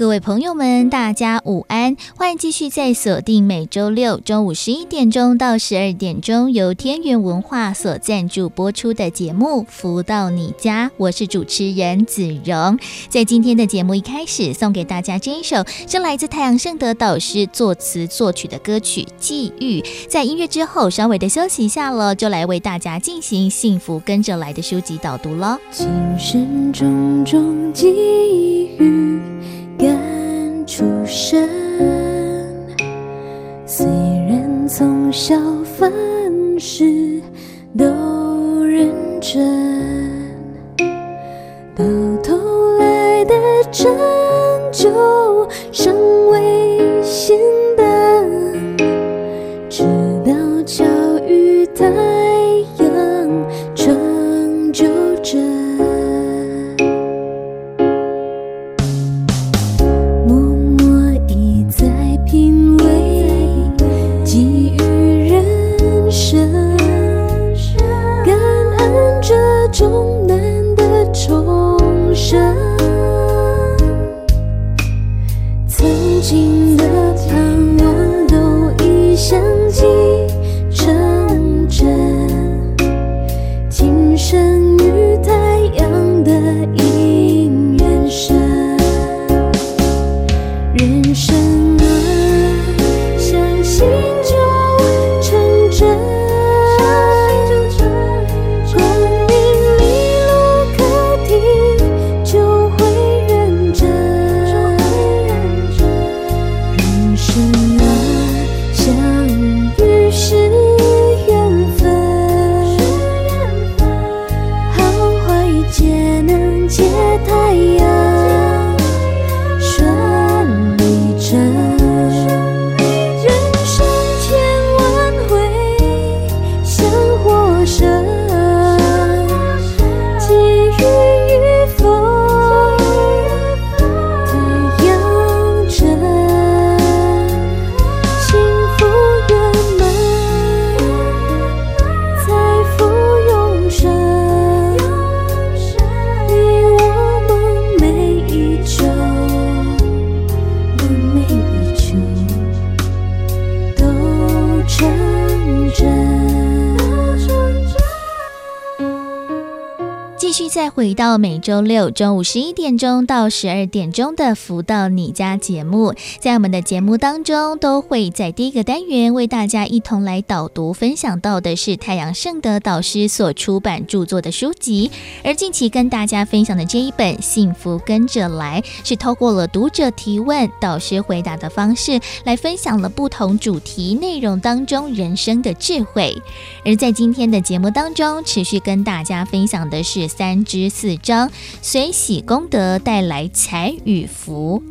各位朋友们，大家午安！欢迎继续在锁定每周六中午十一点钟到十二点钟由天元文化所赞助播出的节目《福到你家》，我是主持人子荣。在今天的节目一开始，送给大家这一首是来自太阳盛德导师作词作曲的歌曲《际遇》。在音乐之后，稍微的休息一下了，就来为大家进行幸福跟着来的书籍导读了。今生种种际遇。感触深，虽然从小凡事都认真，到头来的成就尚未显得，余生。回到每周六中午十一点钟到十二点钟的《福到你家》节目，在我们的节目当中，都会在第一个单元为大家一同来导读分享到的是太阳盛德导师所出版著作的书籍。而近期跟大家分享的这一本《幸福跟着来》，是透过了读者提问、导师回答的方式来分享了不同主题内容当中人生的智慧。而在今天的节目当中，持续跟大家分享的是三支。十四章随喜功德带来财与福。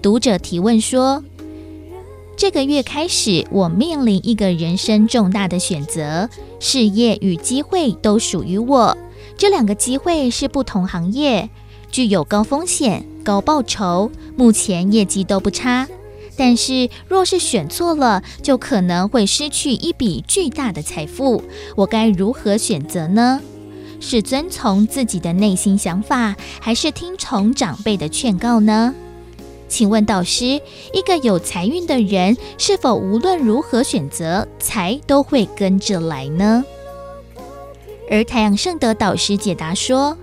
读者提问说：“这个月开始，我面临一个人生重大的选择，事业与机会都属于我。这两个机会是不同行业，具有高风险、高报酬，目前业绩都不差。但是，若是选错了，就可能会失去一笔巨大的财富。我该如何选择呢？”是遵从自己的内心想法，还是听从长辈的劝告呢？请问导师，一个有财运的人，是否无论如何选择，财都会跟着来呢？而太阳圣德导师解答说，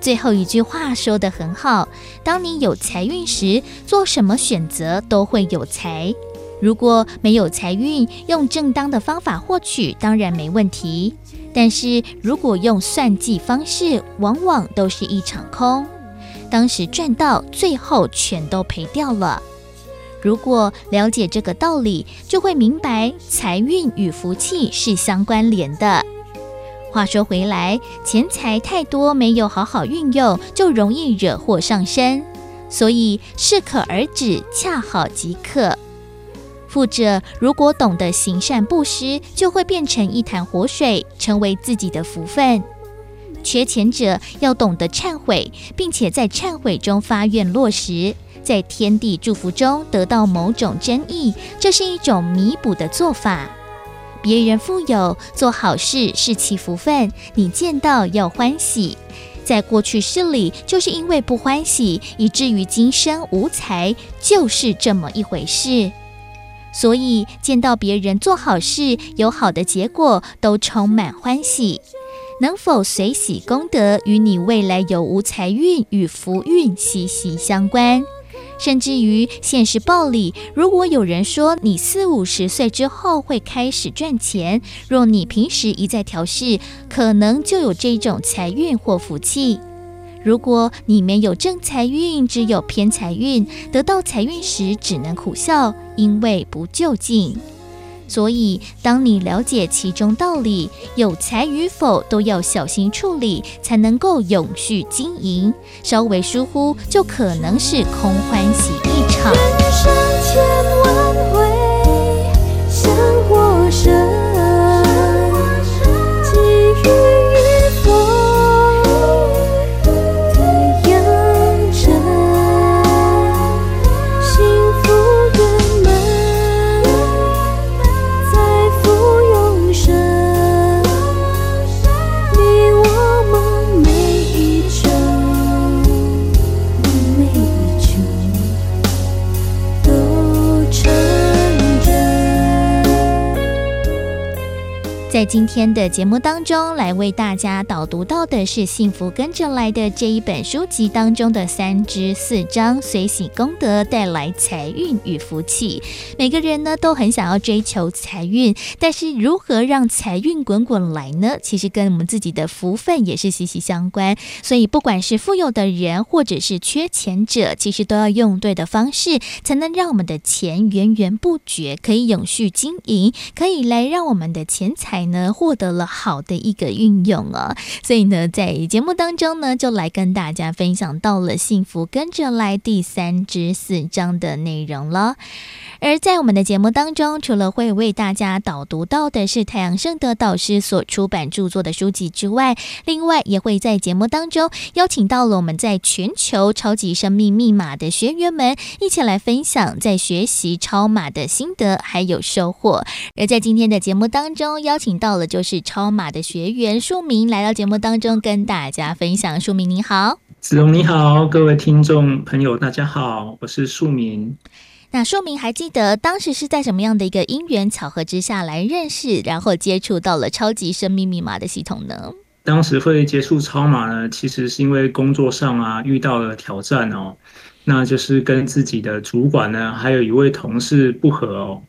最后一句话说得很好：当你有财运时，做什么选择都会有财。如果没有财运，用正当的方法获取，当然没问题。但是如果用算计方式，往往都是一场空。当时赚到，最后全都赔掉了。如果了解这个道理，就会明白财运与福气是相关联的。话说回来，钱财太多，没有好好运用，就容易惹祸上身。所以适可而止，恰好即可。富者如果懂得行善布施，就会变成一潭活水，成为自己的福分。缺钱者要懂得忏悔，并且在忏悔中发愿落实，在天地祝福中得到某种真意，这是一种弥补的做法。别人富有，做好事是其福分，你见到要欢喜。在过去世里，就是因为不欢喜，以至于今生无财，就是这么一回事。所以见到别人做好事，有好的结果，都充满欢喜。能否随喜功德，与你未来有无财运与福运息息相关。甚至于现实报里，如果有人说你四五十岁之后会开始赚钱，若你平时一再调适，可能就有这种财运或福气。如果你没有正财运，只有偏财运，得到财运时只能苦笑，因为不究竟。所以，当你了解其中道理，有财与否都要小心处理，才能够永续经营。稍微疏忽，就可能是空欢喜一场。人生千万回，香火盛。在今天的节目当中，来为大家导读到的是《幸福跟着来的》这一本书籍当中的三至四章，随喜功德带来财运与福气。每个人呢都很想要追求财运，但是如何让财运滚滚来呢？其实跟我们自己的福分也是息息相关。所以，不管是富有的人，或者是缺钱者，其实都要用对的方式，才能让我们的钱源源不绝，可以永续经营，可以来让我们的钱财。呢，获得了好的一个运用啊，所以呢，在节目当中呢，就来跟大家分享到了幸福跟着来第三至四章的内容了。而在我们的节目当中，除了会为大家导读到的是太阳盛德导师所出版著作的书籍之外，另外也会在节目当中邀请到了我们在全球超级生命密码的学员们，一起来分享在学习超码的心得还有收获。而在今天的节目当中，邀请到了就是超马的学员树明来到节目当中跟大家分享。树明你好，子龙你好，各位听众朋友大家好，我是树明。那树明还记得当时是在什么样的一个因缘巧合之下来认识，然后接触到了超级生命密码的系统呢？当时会接触超马呢，其实是因为工作上啊遇到了挑战哦，那就是跟自己的主管呢，还有一位同事不和哦。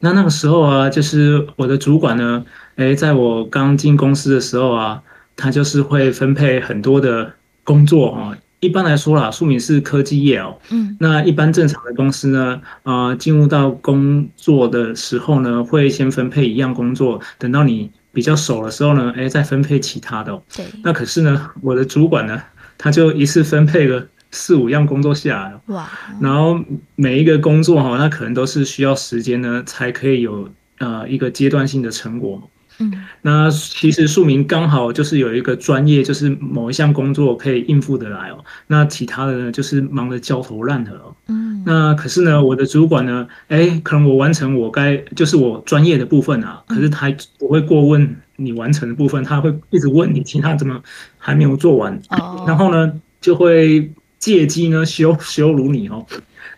那那个时候啊，就是我的主管呢，诶，在我刚进公司的时候啊，他就是会分配很多的工作啊。一般来说啦，书明是科技业哦。嗯，那一般正常的公司呢，啊、呃，进入到工作的时候呢，会先分配一样工作，等到你比较熟的时候呢，哎，再分配其他的哦。对。那可是呢，我的主管呢，他就一次分配了四五样工作下来。哇。然后每一个工作哈，那可能都是需要时间呢，才可以有呃一个阶段性的成果。嗯，那其实庶民刚好就是有一个专业，就是某一项工作可以应付得来哦。那其他的呢，就是忙得焦头烂额哦。嗯，那可是呢，我的主管呢，哎，可能我完成我该就是我专业的部分啊，可是他不会过问你完成的部分，他会一直问你其他怎么还没有做完。哦，然后呢，就会借机呢羞羞辱你哦。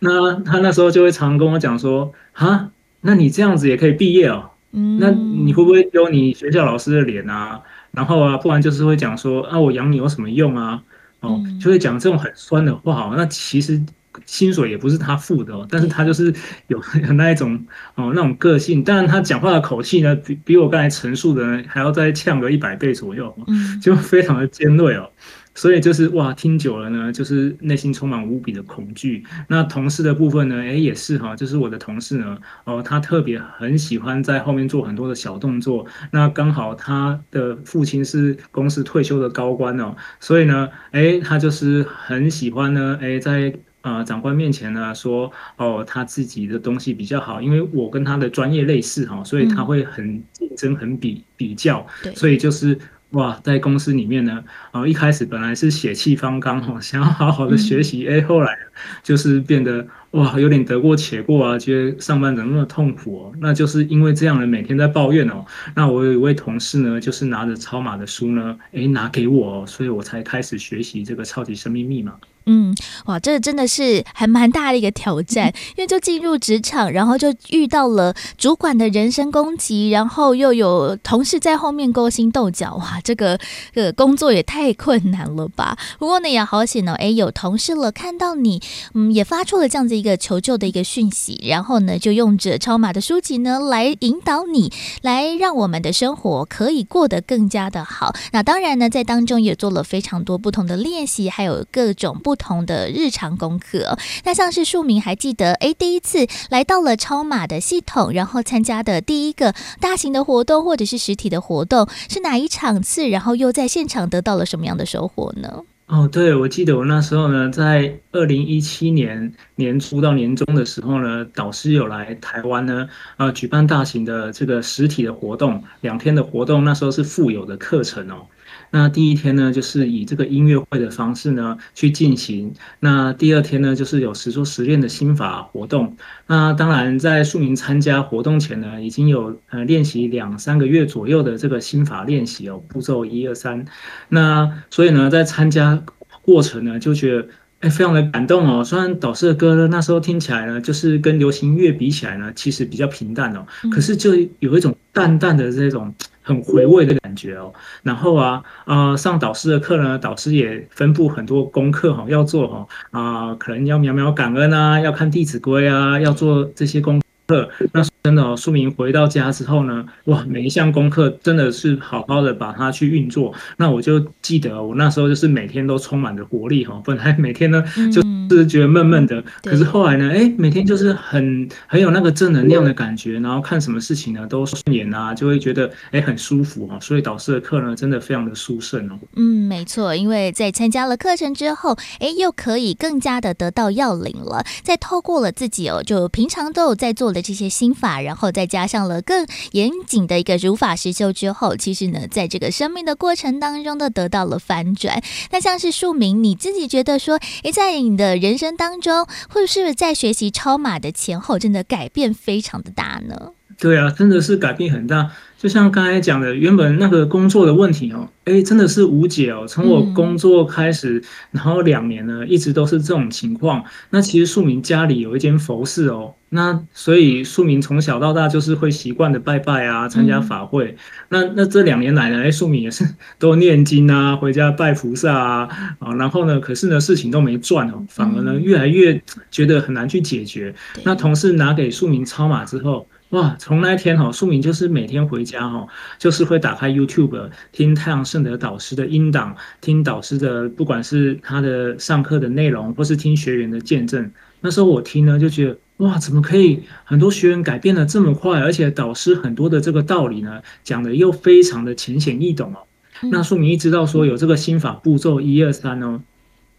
那他那时候就会常跟我讲说，啊，那你这样子也可以毕业哦。那你会不会丢你学校老师的脸啊？然后啊，不然就是会讲说啊，我养你有什么用啊？哦，就会讲这种很酸的话哦。那其实薪水也不是他付的哦，但是他就是有 有那一种哦那种个性。当然他讲话的口气呢，比比我刚才陈述的还要再呛个一百倍左右，就非常的尖锐哦。所以就是哇，听久了呢，就是内心充满无比的恐惧。那同事的部分呢，哎，也是哈，就是我的同事呢，哦，他特别很喜欢在后面做很多的小动作。那刚好他的父亲是公司退休的高官哦，所以呢，哎，他就是很喜欢呢，哎，在。呃，长官面前呢说，哦，他自己的东西比较好，因为我跟他的专业类似哈，所以他会很竞争、很比比较，对，所以就是哇，在公司里面呢，啊，一开始本来是血气方刚哈，想要好好的学习，哎，后来就是变得哇，有点得过且过啊，觉得上班怎么那么痛苦哦？那就是因为这样的每天在抱怨哦。那我有一位同事呢，就是拿着超马的书呢，哎，拿给我，所以我才开始学习这个超级生命密码。嗯，哇，这真的是还蛮大的一个挑战，因为就进入职场，然后就遇到了主管的人身攻击，然后又有同事在后面勾心斗角，哇，这个这个工作也太困难了吧？不过呢，也好险哦，哎，有同事了看到你，嗯，也发出了这样子一个求救的一个讯息，然后呢，就用着超马的书籍呢来引导你，来让我们的生活可以过得更加的好。那当然呢，在当中也做了非常多不同的练习，还有各种不。不同的日常功课，那像是庶民还记得，哎，第一次来到了超马的系统，然后参加的第一个大型的活动或者是实体的活动是哪一场次？然后又在现场得到了什么样的收获呢？哦，对，我记得我那时候呢，在二零一七年年初到年中的时候呢，导师有来台湾呢，呃，举办大型的这个实体的活动，两天的活动，那时候是附有的课程哦。那第一天呢，就是以这个音乐会的方式呢去进行。那第二天呢，就是有实做实练的心法活动。那当然，在庶民参加活动前呢，已经有呃练习两三个月左右的这个心法练习哦，步骤一二三。那所以呢，在参加过程呢，就觉得哎，非常的感动哦。虽然导师的歌呢，那时候听起来呢，就是跟流行乐比起来呢，其实比较平淡哦，可是就有一种淡淡的这种。很回味的感觉哦，然后啊，呃，上导师的课呢，导师也分布很多功课哈，要做哈，啊，可能要秒秒感恩啊，要看《弟子规》啊，要做这些功课。那真的哦，庶民回到家之后呢，哇，每一项功课真的是好好的把它去运作。那我就记得我那时候就是每天都充满着活力哈，本来每天呢就。是觉得闷闷的，可是后来呢？哎，每天就是很很有那个正能量的感觉，然后看什么事情呢都顺眼啊，就会觉得哎很舒服啊。所以导师的课呢，真的非常的舒胜哦。嗯，没错，因为在参加了课程之后，哎，又可以更加的得到要领了。再透过了自己哦，就平常都有在做的这些心法，然后再加上了更严谨的一个如法实修之后，其实呢，在这个生命的过程当中都得到了反转。那像是庶民，你自己觉得说，诶，在你的人生当中，或者是在学习超马的前后，真的改变非常的大呢？对啊，真的是改变很大。就像刚才讲的，原本那个工作的问题哦，哎，真的是无解哦。从我工作开始，嗯、然后两年呢，一直都是这种情况。那其实庶民家里有一间佛寺哦，那所以庶民从小到大就是会习惯的拜拜啊，参加法会。嗯、那那这两年来呢，哎，庶民也是 都念经啊，回家拜菩萨啊，啊，然后呢，可是呢，事情都没转哦，反而呢，越来越觉得很难去解决。嗯、那同事拿给庶民超码之后。哇，从那一天哈，树明就是每天回家哈，就是会打开 YouTube 听太阳盛德导师的音档，听导师的不管是他的上课的内容，或是听学员的见证。那时候我听呢，就觉得哇，怎么可以很多学员改变的这么快，而且导师很多的这个道理呢，讲的又非常的浅显易懂哦。那素明一知道说有这个心法步骤一二三哦，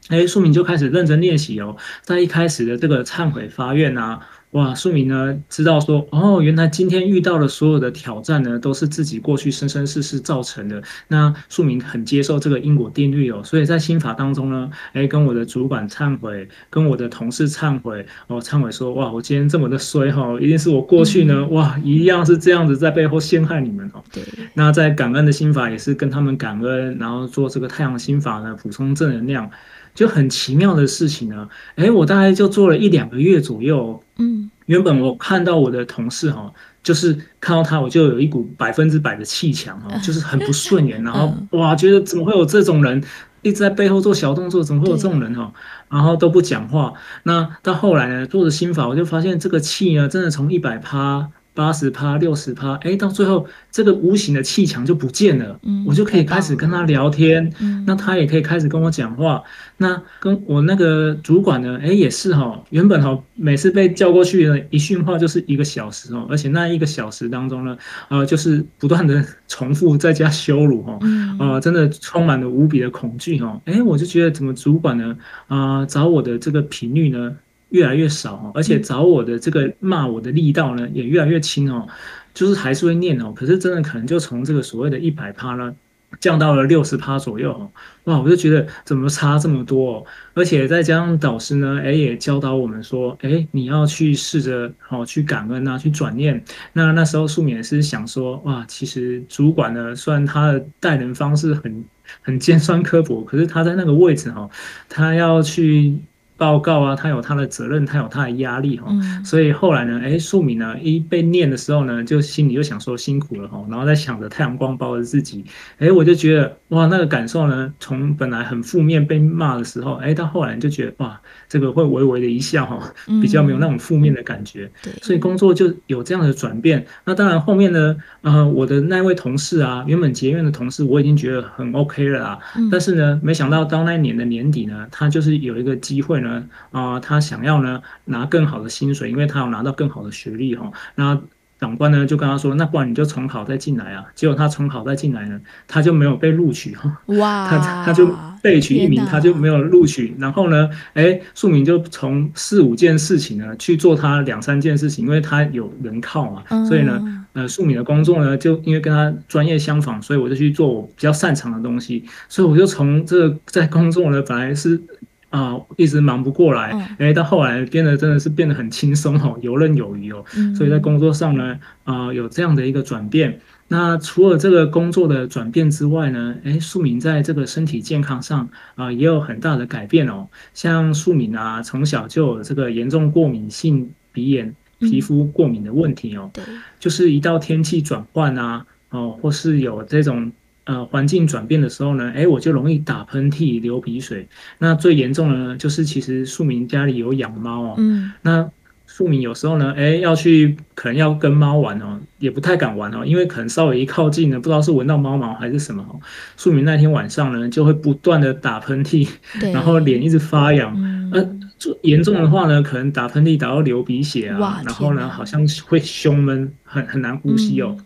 哎，素明就开始认真练习哦，在一开始的这个忏悔发愿啊。哇，庶民呢知道说哦，原来今天遇到的所有的挑战呢，都是自己过去生生世世造成的。那庶民很接受这个因果定律哦，所以在心法当中呢，哎，跟我的主管忏悔，跟我的同事忏悔，哦，忏悔说哇，我今天这么的衰哈，一定是我过去呢，嗯、哇，一样是这样子在背后陷害你们哦。对。那在感恩的心法也是跟他们感恩，然后做这个太阳心法呢，补充正能量。就很奇妙的事情呢，哎，我大概就做了一两个月左右。嗯，原本我看到我的同事哈，就是看到他，我就有一股百分之百的气墙哈，就是很不顺眼，然后哇，觉得怎么会有这种人一直在背后做小动作？怎么会有这种人哈？然后都不讲话。那到后来呢，做的心法，我就发现这个气呢，真的从一百趴。八十趴、六十趴，哎，到最后这个无形的气墙就不见了，嗯，我就可以开始跟他聊天，嗯，那他也可以开始跟我讲话，那跟我那个主管呢，哎，也是哈，原本哈每次被叫过去呢，一训话就是一个小时哦，而且那一个小时当中呢，呃，就是不断的 重复在加羞辱哈，呃，真的充满了无比的恐惧哦，哎，我就觉得怎么主管呢，啊，找我的这个频率呢？越来越少，而且找我的这个骂我的力道呢，也越来越轻哦，就是还是会念哦，可是真的可能就从这个所谓的一百趴呢，降到了六十趴左右哦，哇！我就觉得怎么差这么多哦，而且再加上导师呢，哎，也教导我们说，哎，你要去试着哦，去感恩啊，去转念。那那时候素敏也是想说，哇，其实主管呢，虽然他的待人方式很很尖酸刻薄，可是他在那个位置哈，他要去。报告啊，他有他的责任，他有他的压力哈，嗯、所以后来呢，哎，素敏呢一被念的时候呢，就心里就想说辛苦了哈，然后在想着太阳光包着自己，哎，我就觉得哇，那个感受呢，从本来很负面被骂的时候，哎，到后来就觉得哇，这个会微微的一笑哈，比较没有那种负面的感觉，嗯、对，所以工作就有这样的转变。那当然后面呢，呃，我的那位同事啊，原本结怨的同事，我已经觉得很 OK 了啊，嗯、但是呢，没想到到那一年的年底呢，他就是有一个机会呢。啊、呃，他想要呢拿更好的薪水，因为他有拿到更好的学历哈。那长官呢就跟他说，那不然你就重考再进来啊。结果他重考再进来呢，他就没有被录取哈。哇，他他就被取一名，他就没有录取。然后呢，哎，素敏就从四五件事情呢去做他两三件事情，因为他有人靠嘛，嗯、所以呢，呃，素敏的工作呢就因为跟他专业相仿，所以我就去做我比较擅长的东西。所以我就从这个在工作呢本来是。啊、呃，一直忙不过来，哎、嗯，到后来变得真的是变得很轻松哦，游刃有余哦。嗯、所以在工作上呢，啊、呃，有这样的一个转变。那除了这个工作的转变之外呢，哎，素敏在这个身体健康上啊、呃，也有很大的改变哦。像素敏啊，从小就有这个严重过敏性鼻炎、皮肤过敏的问题哦。就是一到天气转换啊，哦，或是有这种。呃，环境转变的时候呢，哎，我就容易打喷嚏、流鼻水。那最严重的呢，就是其实素敏家里有养猫哦。嗯。那素敏有时候呢，哎，要去可能要跟猫玩哦，也不太敢玩哦，因为可能稍微一靠近呢，不知道是闻到猫毛还是什么哦。素敏那天晚上呢，就会不断的打喷嚏，对然后脸一直发痒。嗯。呃，就严重的话呢，可能打喷嚏打到流鼻血啊，然后呢，好像会胸闷，很很难呼吸哦。嗯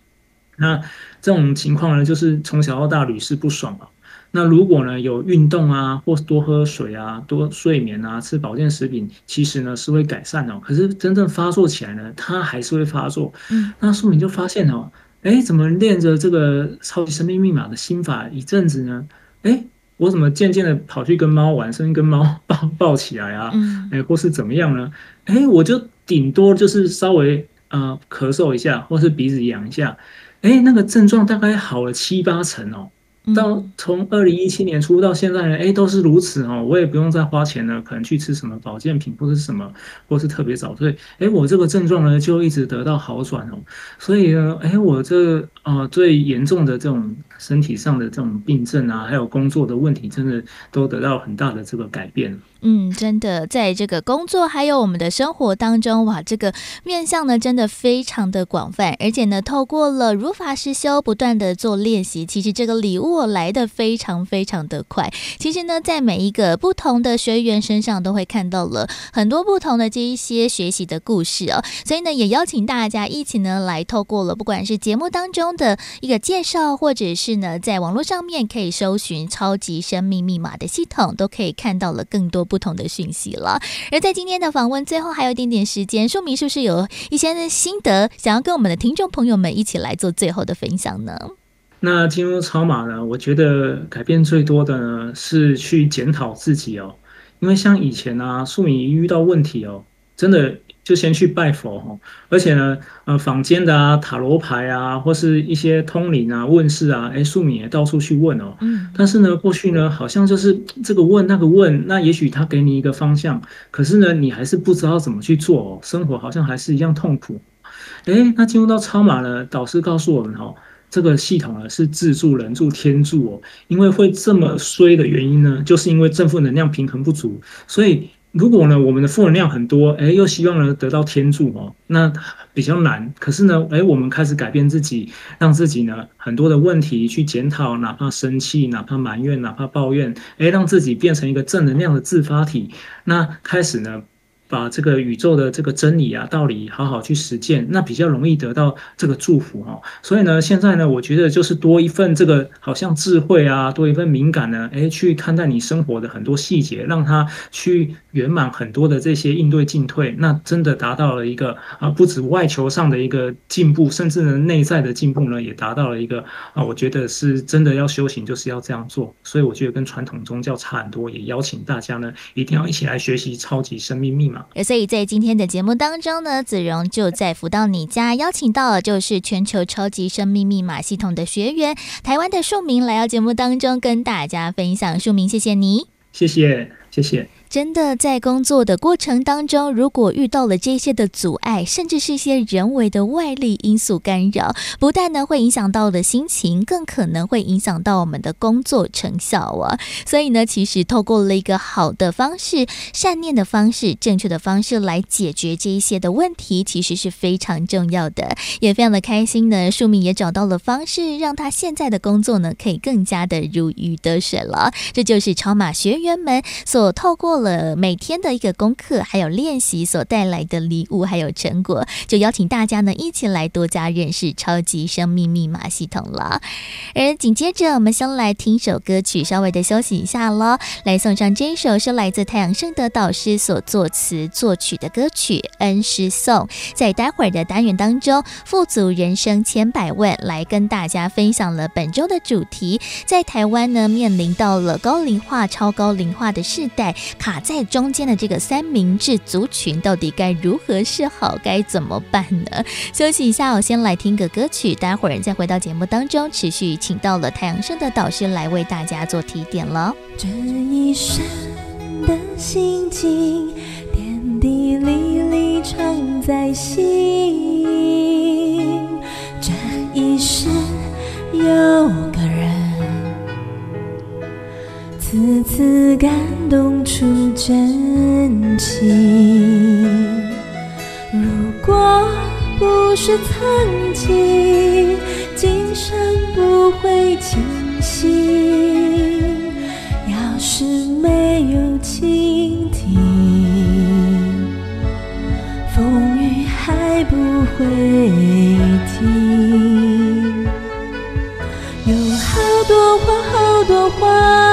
那这种情况呢，就是从小到大屡试不爽啊。那如果呢有运动啊，或多喝水啊，多睡眠啊，吃保健食品，其实呢是会改善的。可是真正发作起来呢，它还是会发作。嗯，那说明就发现哦，哎，怎么练着这个超级生命密码的心法一阵子呢？哎，我怎么渐渐的跑去跟猫玩，甚至跟猫 抱抱起来啊？嗯，哎，或是怎么样呢？哎，我就顶多就是稍微呃咳嗽一下，或是鼻子痒一下。哎，那个症状大概好了七八成哦。到从二零一七年初到现在呢，哎，都是如此哦。我也不用再花钱了，可能去吃什么保健品或者是什么，或是特别早睡。哎，我这个症状呢就一直得到好转哦。所以呢，哎，我这啊、呃、最严重的这种身体上的这种病症啊，还有工作的问题，真的都得到很大的这个改变。嗯，真的，在这个工作还有我们的生活当中，哇，这个面向呢，真的非常的广泛，而且呢，透过了如法实修，不断的做练习，其实这个礼物来得非常非常的快。其实呢，在每一个不同的学员身上，都会看到了很多不同的这一些学习的故事哦。所以呢，也邀请大家一起呢，来透过了不管是节目当中的一个介绍，或者是是呢，在网络上面可以搜寻“超级生命密码”的系统，都可以看到了更多。不同的讯息了。而在今天的访问最后还有一点点时间，说明是不是有一些心得想要跟我们的听众朋友们一起来做最后的分享呢？那进入超码呢，我觉得改变最多的呢是去检讨自己哦，因为像以前啊，素敏遇到问题哦，真的。就先去拜佛哈，而且呢，呃，坊间的啊塔罗牌啊，或是一些通灵啊问事啊，哎，素敏也到处去问哦。嗯。但是呢，过去呢，好像就是这个问那个问，那也许他给你一个方向，可是呢，你还是不知道怎么去做哦，生活好像还是一样痛苦。哎，那进入到超马呢，导师告诉我们哦，这个系统呢是自助、人助、天助哦，因为会这么衰的原因呢，就是因为正负能量平衡不足，所以。如果呢，我们的负能量很多，哎，又希望呢得到天助哦，那比较难。可是呢，哎，我们开始改变自己，让自己呢很多的问题去检讨，哪怕生气，哪怕埋怨，哪怕抱怨，哎，让自己变成一个正能量的自发体。那开始呢，把这个宇宙的这个真理啊、道理好好去实践，那比较容易得到这个祝福哦。所以呢，现在呢，我觉得就是多一份这个好像智慧啊，多一份敏感呢，诶，去看待你生活的很多细节，让它去圆满很多的这些应对进退，那真的达到了一个啊，不止外求上的一个进步，甚至呢内在的进步呢，也达到了一个啊，我觉得是真的要修行，就是要这样做。所以我觉得跟传统宗教差很多，也邀请大家呢，一定要一起来学习超级生命密码。所以在今天的节目当中呢，子荣就在福到你家邀请到了就是全球超级生命密码系统的学员，台湾的树明来到节目当中跟大家分享。树明，谢谢你，谢谢，谢谢。真的在工作的过程当中，如果遇到了这些的阻碍，甚至是一些人为的外力因素干扰，不但呢会影响到的心情，更可能会影响到我们的工作成效啊。所以呢，其实透过了一个好的方式、善念的方式、正确的方式来解决这一些的问题，其实是非常重要的。也非常的开心呢，树铭也找到了方式，让他现在的工作呢可以更加的如鱼得水了。这就是超马学员们所透过了每天的一个功课，还有练习所带来的礼物，还有成果，就邀请大家呢一起来多加认识超级生命密码系统了。而紧接着，我们先来听首歌曲，稍微的休息一下喽。来送上这一首是来自太阳盛德导师所作词作曲的歌曲《恩师颂》。在待会儿的单元当中，富足人生千百问来跟大家分享了本周的主题。在台湾呢，面临到了高龄化、超高龄化的世代，卡在中间的这个三明治族群到底该如何是好？该怎么办呢？休息一下，我先来听个歌曲，待会儿再回到节目当中，持续请到了太阳升的导师来为大家做提点了。这一生的心情，点滴滴里常在心。这一生有个人。次次感动出真情。如果不是曾经，今生不会清醒。要是没有倾听，风雨还不会停。有好多话，好多话。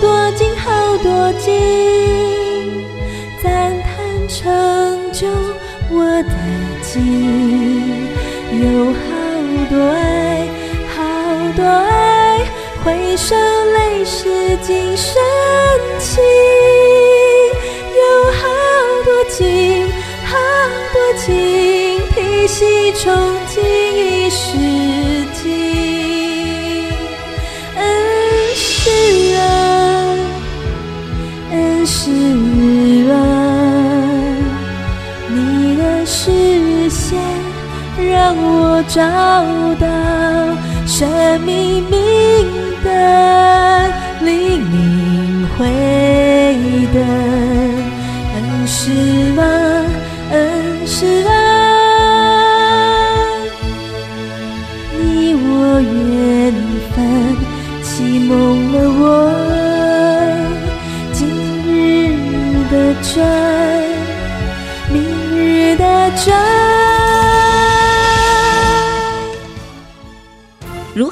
多金赞叹成就我的心，有好多爱，好多爱，回首泪湿尽深情，有好多情，好多情，披细冲进一世情。找到生命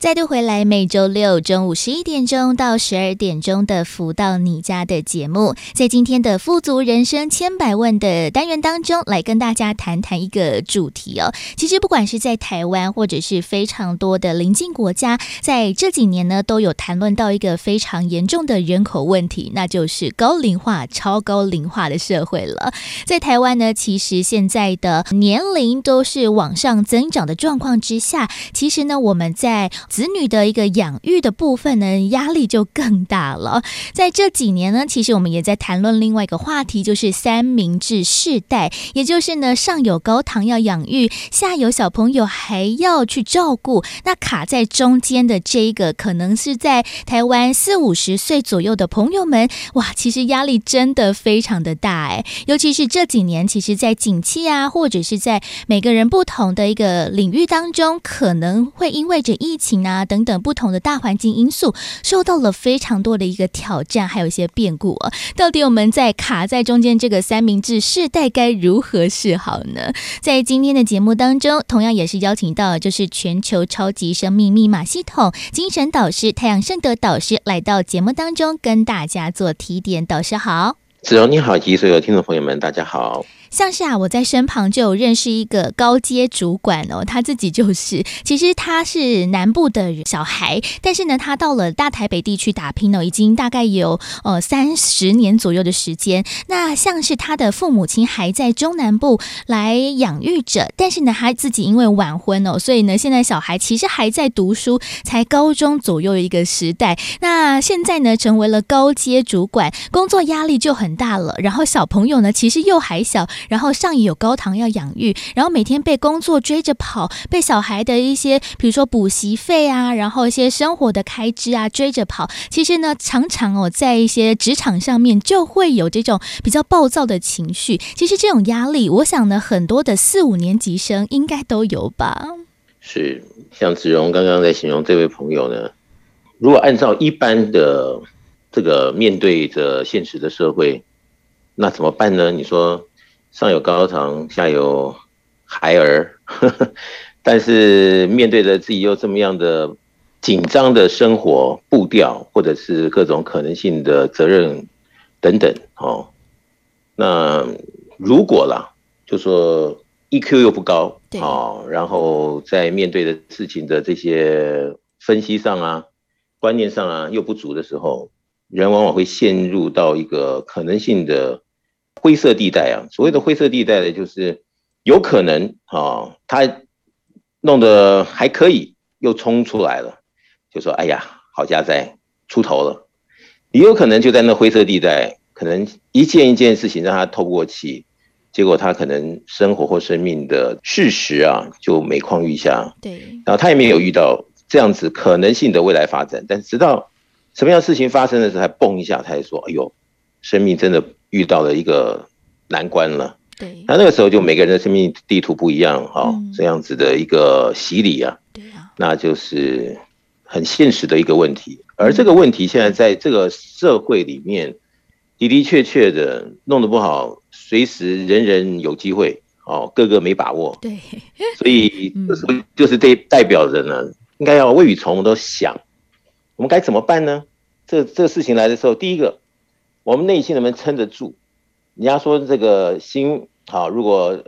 再度回来，每周六中午十一点钟到十二点钟的“福到你家”的节目，在今天的“富足人生千百万”的单元当中，来跟大家谈谈一个主题哦。其实，不管是在台湾，或者是非常多的邻近国家，在这几年呢，都有谈论到一个非常严重的人口问题，那就是高龄化、超高龄化的社会了。在台湾呢，其实现在的年龄都是往上增长的状况之下，其实呢，我们在子女的一个养育的部分呢，压力就更大了。在这几年呢，其实我们也在谈论另外一个话题，就是三明治世代，也就是呢，上有高堂要养育，下有小朋友还要去照顾，那卡在中间的这一个，可能是在台湾四五十岁左右的朋友们，哇，其实压力真的非常的大哎，尤其是这几年，其实，在景气啊，或者是在每个人不同的一个领域当中，可能会因为着疫情啊等等不同的大环境因素，受到了非常多的一个挑战，还有一些变故啊。到底我们在卡在中间这个三明治世代该如何是好呢？在今天的节目当中，同样也是邀请到就是全球超级生命密码系统精神导师太阳盛德导师来到节目当中，跟大家做提点。导师好，子荣你好，及所有听众朋友们，大家好。像是啊，我在身旁就有认识一个高阶主管哦，他自己就是，其实他是南部的小孩，但是呢，他到了大台北地区打拼哦，已经大概有呃三十年左右的时间。那像是他的父母亲还在中南部来养育着，但是呢，他自己因为晚婚哦，所以呢，现在小孩其实还在读书，才高中左右一个时代。那现在呢，成为了高阶主管，工作压力就很大了。然后小朋友呢，其实又还小。然后上也有高堂要养育，然后每天被工作追着跑，被小孩的一些，比如说补习费啊，然后一些生活的开支啊追着跑。其实呢，常常哦，在一些职场上面就会有这种比较暴躁的情绪。其实这种压力，我想呢，很多的四五年级生应该都有吧。是，像子荣刚刚在形容这位朋友呢，如果按照一般的这个面对着现实的社会，那怎么办呢？你说？上有高堂，下有孩儿，呵呵，但是面对着自己又这么样的紧张的生活步调，或者是各种可能性的责任等等，哦，那如果啦，就说 EQ 又不高，哦，然后在面对的事情的这些分析上啊、观念上啊又不足的时候，人往往会陷入到一个可能性的。灰色地带啊，所谓的灰色地带呢，就是有可能啊，他弄得还可以，又冲出来了，就说：“哎呀，好家在出头了。”也有可能就在那灰色地带，可能一件一件事情让他透不过气，结果他可能生活或生命的事实啊，就每况愈下。对，然后他也没有遇到这样子可能性的未来发展，但直到什么样的事情发生的时候，还蹦一下，他就说：“哎呦，生命真的。”遇到了一个难关了，对，那那个时候就每个人的生命地图不一样，哈、嗯，这样子的一个洗礼啊，对啊，那就是很现实的一个问题。而这个问题现在在这个社会里面的的确确的弄得不好，随时人人有机会，哦，个个没把握，对，所以 就是这代表着呢，应该要未雨绸缪都想，我们该怎么办呢？这这个事情来的时候，第一个。我们内心能不能撑得住？人家说这个心好，如果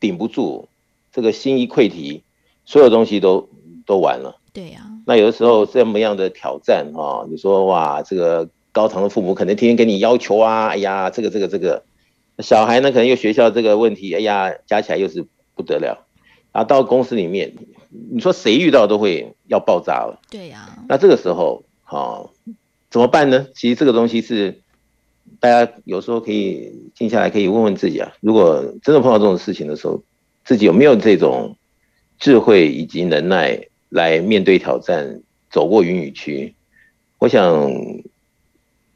顶不住，这个心一溃堤，所有东西都都完了。对呀。那有的时候这么样的挑战啊，你说哇，这个高堂的父母可能天天给你要求啊，哎呀，这个这个这个，小孩呢可能又学校这个问题，哎呀，加起来又是不得了。啊到公司里面，你说谁遇到都会要爆炸了。对呀。那这个时候好怎么办呢？其实这个东西是。大家有时候可以静下来，可以问问自己啊，如果真的碰到这种事情的时候，自己有没有这种智慧以及能耐来面对挑战，走过云雨区？我想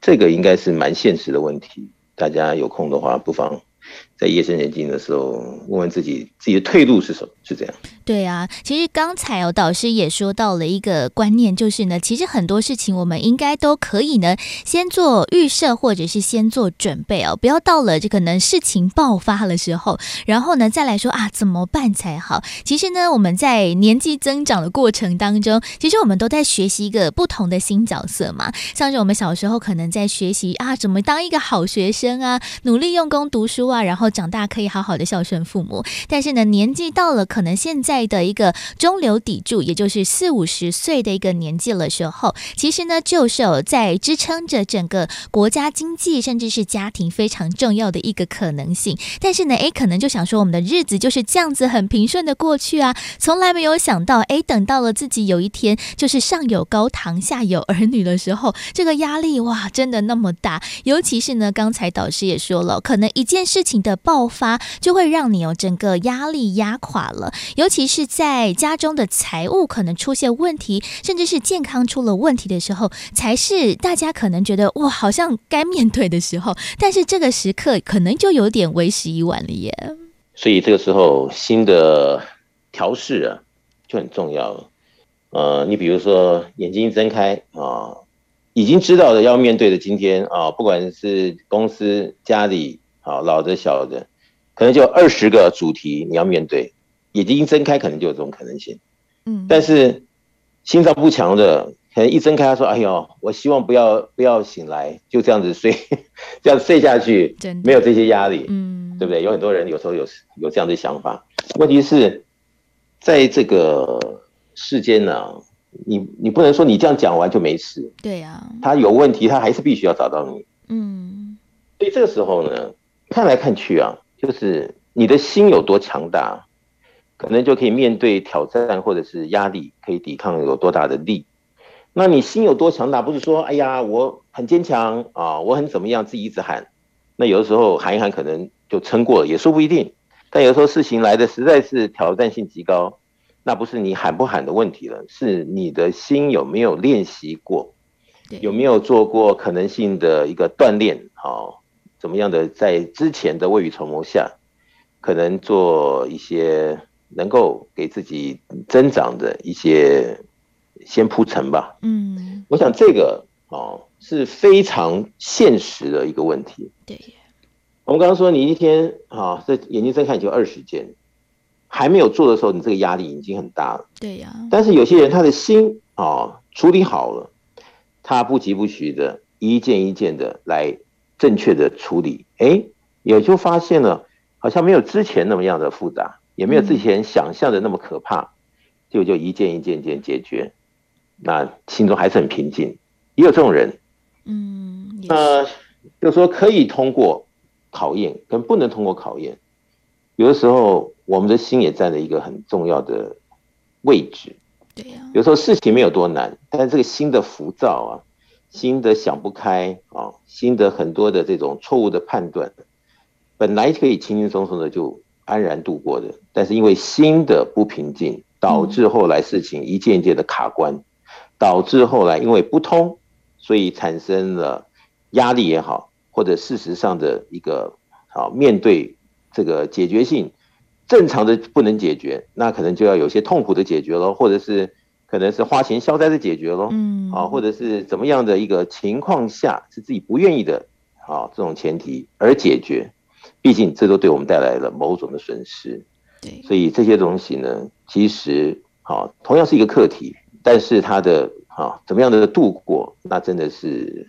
这个应该是蛮现实的问题。大家有空的话，不妨。在夜深人静的时候，问问自己自己的退路是什么？是这样。对啊，其实刚才哦，导师也说到了一个观念，就是呢，其实很多事情我们应该都可以呢，先做预设或者是先做准备哦，不要到了这可能事情爆发的时候，然后呢再来说啊怎么办才好。其实呢，我们在年纪增长的过程当中，其实我们都在学习一个不同的新角色嘛。像是我们小时候可能在学习啊，怎么当一个好学生啊，努力用功读书啊，然后。长大可以好好的孝顺父母，但是呢，年纪到了，可能现在的一个中流砥柱，也就是四五十岁的一个年纪了时候，其实呢，就是有在支撑着整个国家经济，甚至是家庭非常重要的一个可能性。但是呢，诶，可能就想说，我们的日子就是这样子很平顺的过去啊，从来没有想到，诶，等到了自己有一天就是上有高堂，下有儿女的时候，这个压力哇，真的那么大。尤其是呢，刚才导师也说了，可能一件事情的爆发，就会让你有整个压力压垮了。尤其是在家中的财务可能出现问题，甚至是健康出了问题的时候，才是大家可能觉得哇，好像该面对的时候。但是这个时刻可能就有点为时已晚了耶。所以这个时候，新的调试啊，就很重要了。呃，你比如说眼睛一睁开啊。已经知道的要面对的今天啊，不管是公司、家里啊，老的、小的，可能就二十个主题你要面对。眼睛一睁开，可能就有这种可能性。嗯，但是心脏不强的，可能一睁开他说：“哎呦，我希望不要不要醒来，就这样子睡，这样睡下去，没有这些压力。”嗯，对不对？有很多人有时候有有这样的想法。问题是，在这个世间呢。你你不能说你这样讲完就没事，对呀，他有问题，他还是必须要找到你。嗯，所以这个时候呢，看来看去啊，就是你的心有多强大，可能就可以面对挑战或者是压力，可以抵抗有多大的力。那你心有多强大，不是说哎呀我很坚强啊，我很怎么样，自己一直喊，那有的时候喊一喊可能就撑过了，也说不一定。但有时候事情来的实在是挑战性极高。那不是你喊不喊的问题了，是你的心有没有练习过，有没有做过可能性的一个锻炼？好，怎么样的在之前的未雨绸缪下，可能做一些能够给自己增长的一些先铺陈吧。嗯，我想这个哦是非常现实的一个问题。对，我们刚刚说你一天啊，这眼睛睁开就二十件。还没有做的时候，你这个压力已经很大了。对呀。但是有些人他的心啊处理好了，他不疾不徐的一件一件的来正确的处理，哎，也就发现了好像没有之前那么样的复杂，也没有之前想象的那么可怕，就就一件一件件解决，那心中还是很平静。也有这种人，嗯，那就是说可以通过考验，跟不能通过考验，有的时候。我们的心也占了一个很重要的位置。对呀，有时候事情没有多难，但是这个心的浮躁啊，心的想不开啊，心的很多的这种错误的判断，本来可以轻轻松松的就安然度过的，但是因为心的不平静，导致后来事情一件一件的卡关，导致后来因为不通，所以产生了压力也好，或者事实上的一个好面对这个解决性。正常的不能解决，那可能就要有些痛苦的解决了，或者是可能是花钱消灾的解决喽，嗯，啊，或者是怎么样的一个情况下是自己不愿意的，啊，这种前提而解决，毕竟这都对我们带来了某种的损失，对，所以这些东西呢，其实啊，同样是一个课题，但是它的啊，怎么样的度过，那真的是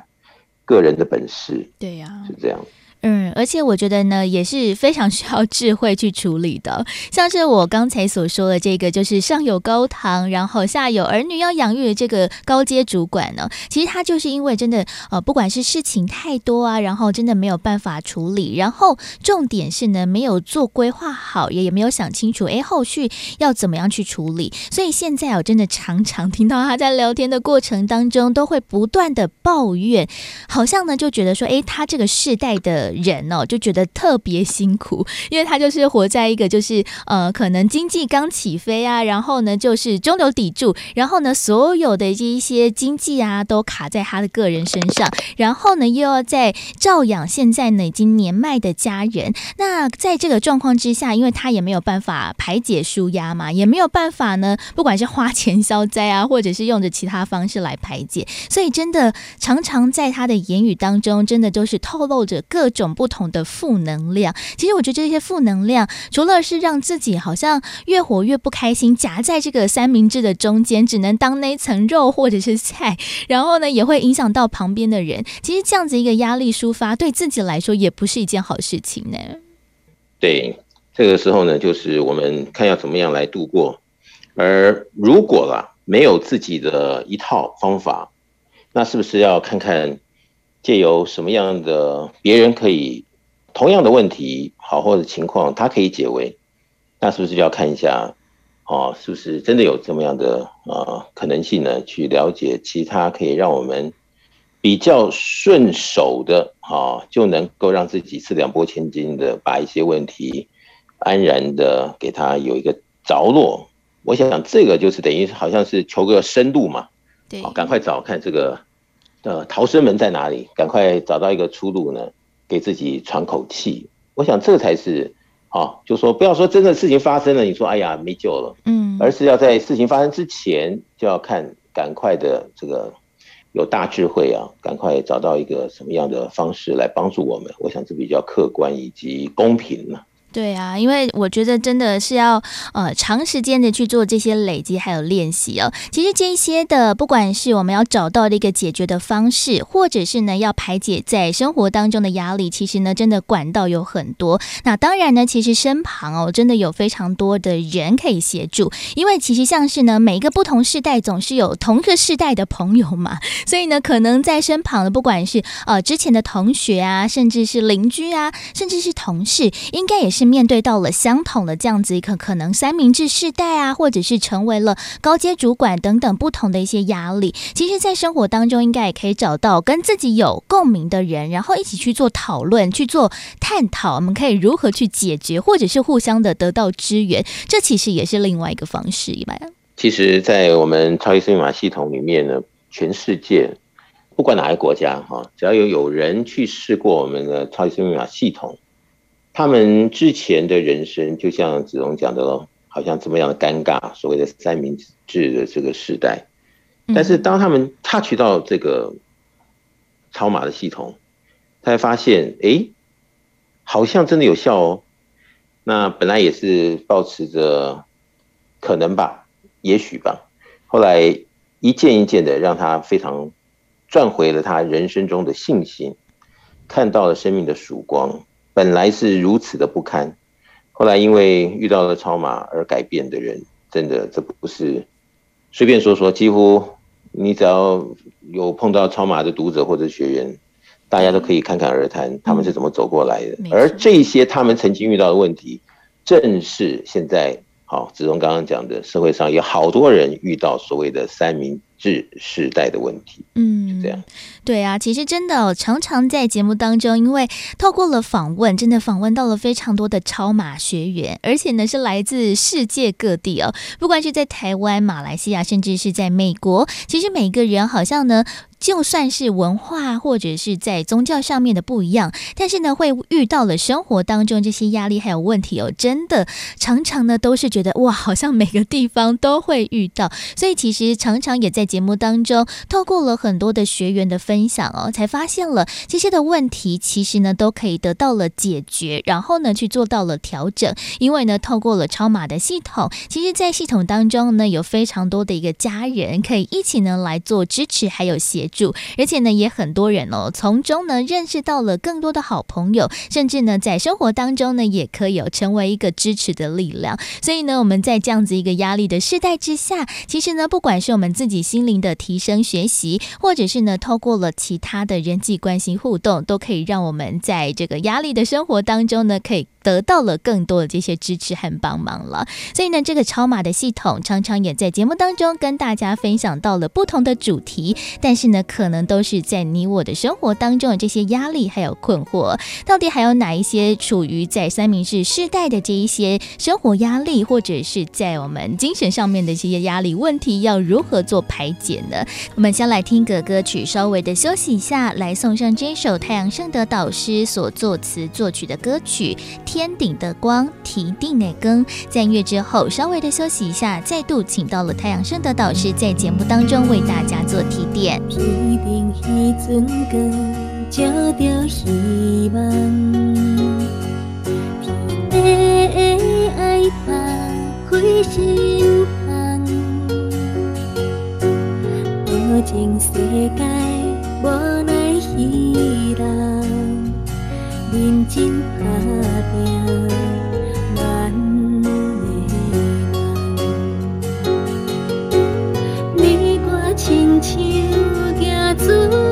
个人的本事，对呀，是这样。嗯，而且我觉得呢，也是非常需要智慧去处理的。像是我刚才所说的这个，就是上有高堂，然后下有儿女要养育的这个高阶主管呢，其实他就是因为真的呃，不管是事情太多啊，然后真的没有办法处理，然后重点是呢，没有做规划好，也也没有想清楚，哎，后续要怎么样去处理。所以现在我真的常常听到他在聊天的过程当中，都会不断的抱怨，好像呢就觉得说，哎，他这个世代的。人哦，就觉得特别辛苦，因为他就是活在一个就是呃，可能经济刚起飞啊，然后呢就是中流砥柱，然后呢所有的这一些经济啊都卡在他的个人身上，然后呢又要在照养现在呢已经年迈的家人。那在这个状况之下，因为他也没有办法排解舒压嘛，也没有办法呢，不管是花钱消灾啊，或者是用着其他方式来排解，所以真的常常在他的言语当中，真的都是透露着各种。种不同的负能量，其实我觉得这些负能量，除了是让自己好像越活越不开心，夹在这个三明治的中间，只能当那一层肉或者是菜，然后呢，也会影响到旁边的人。其实这样子一个压力抒发，对自己来说也不是一件好事情呢。对，这个时候呢，就是我们看要怎么样来度过。而如果啦，没有自己的一套方法，那是不是要看看借由什么样的别人可以同样的问题好或者情况，他可以解围？那是不是就要看一下，哦，是不是真的有这么样的呃可能性呢？去了解其他可以让我们比较顺手的，啊，就能够让自己四两拨千斤的把一些问题安然的给他有一个着落。我想想，这个就是等于好像是求个深度嘛，对，赶快找看这个呃逃生门在哪里，赶快找到一个出路呢，给自己喘口气。我想这才是啊，就说不要说真的事情发生了，你说哎呀没救了，嗯，而是要在事情发生之前就要看，赶快的这个有大智慧啊，赶快找到一个什么样的方式来帮助我们。我想这比较客观以及公平呢。对啊，因为我觉得真的是要呃长时间的去做这些累积还有练习哦。其实这些的，不管是我们要找到的一个解决的方式，或者是呢要排解在生活当中的压力，其实呢真的管道有很多。那当然呢，其实身旁哦真的有非常多的人可以协助，因为其实像是呢每一个不同世代总是有同一个世代的朋友嘛，所以呢可能在身旁的不管是呃之前的同学啊，甚至是邻居啊，甚至是同事，应该也是。面对到了相同的这样子一个可能三明治世代啊，或者是成为了高阶主管等等不同的一些压力，其实，在生活当中应该也可以找到跟自己有共鸣的人，然后一起去做讨论、去做探讨，我们可以如何去解决，或者是互相的得到支援，这其实也是另外一个方式。以外，其实，在我们超级生命密码系统里面呢，全世界不管哪个国家哈，只要有有人去试过我们的超级生命密码系统。他们之前的人生就像子龙讲的，好像怎么样的尴尬，所谓的三明治的这个时代。但是当他们 touch 到这个超码的系统，他才发现，哎，好像真的有效哦。那本来也是保持着可能吧，也许吧。后来一件一件的，让他非常赚回了他人生中的信心，看到了生命的曙光。本来是如此的不堪，后来因为遇到了超马而改变的人，真的这不是随便说说。几乎你只要有碰到超马的读者或者学员，大家都可以侃侃而谈，他们是怎么走过来的。而这些他们曾经遇到的问题，正是现在好子龙刚刚讲的，社会上有好多人遇到所谓的三明治世代的问题。嗯，就这样。对啊，其实真的哦，常常在节目当中，因为透过了访问，真的访问到了非常多的超马学员，而且呢是来自世界各地哦，不管是在台湾、马来西亚，甚至是在美国，其实每个人好像呢。就算是文化或者是在宗教上面的不一样，但是呢，会遇到了生活当中这些压力还有问题哦，真的常常呢都是觉得哇，好像每个地方都会遇到，所以其实常常也在节目当中透过了很多的学员的分分享哦，才发现了这些的问题其实呢都可以得到了解决，然后呢去做到了调整，因为呢透过了超马的系统，其实在系统当中呢有非常多的一个家人可以一起呢来做支持还有协助。而且呢，也很多人哦，从中呢认识到了更多的好朋友，甚至呢，在生活当中呢，也可以有成为一个支持的力量。所以呢，我们在这样子一个压力的时代之下，其实呢，不管是我们自己心灵的提升学习，或者是呢，透过其他的人际关系互动，都可以让我们在这个压力的生活当中呢，可以得到了更多的这些支持和帮忙了。所以呢，这个超码的系统常常也在节目当中跟大家分享到了不同的主题，但是呢。可能都是在你我的生活当中的这些压力还有困惑，到底还有哪一些处于在三明治世代的这一些生活压力，或者是在我们精神上面的这些压力问题，要如何做排解呢？我们先来听个歌曲，稍微的休息一下，来送上这首太阳盛德导师所作词作曲的歌曲《天顶的光》，提定的更。在音乐之后，稍微的休息一下，再度请到了太阳盛德导师在节目当中为大家做提点。一定彼阵光照着希望，天的爱打开心窗，无情世界无奈彼人，认真打自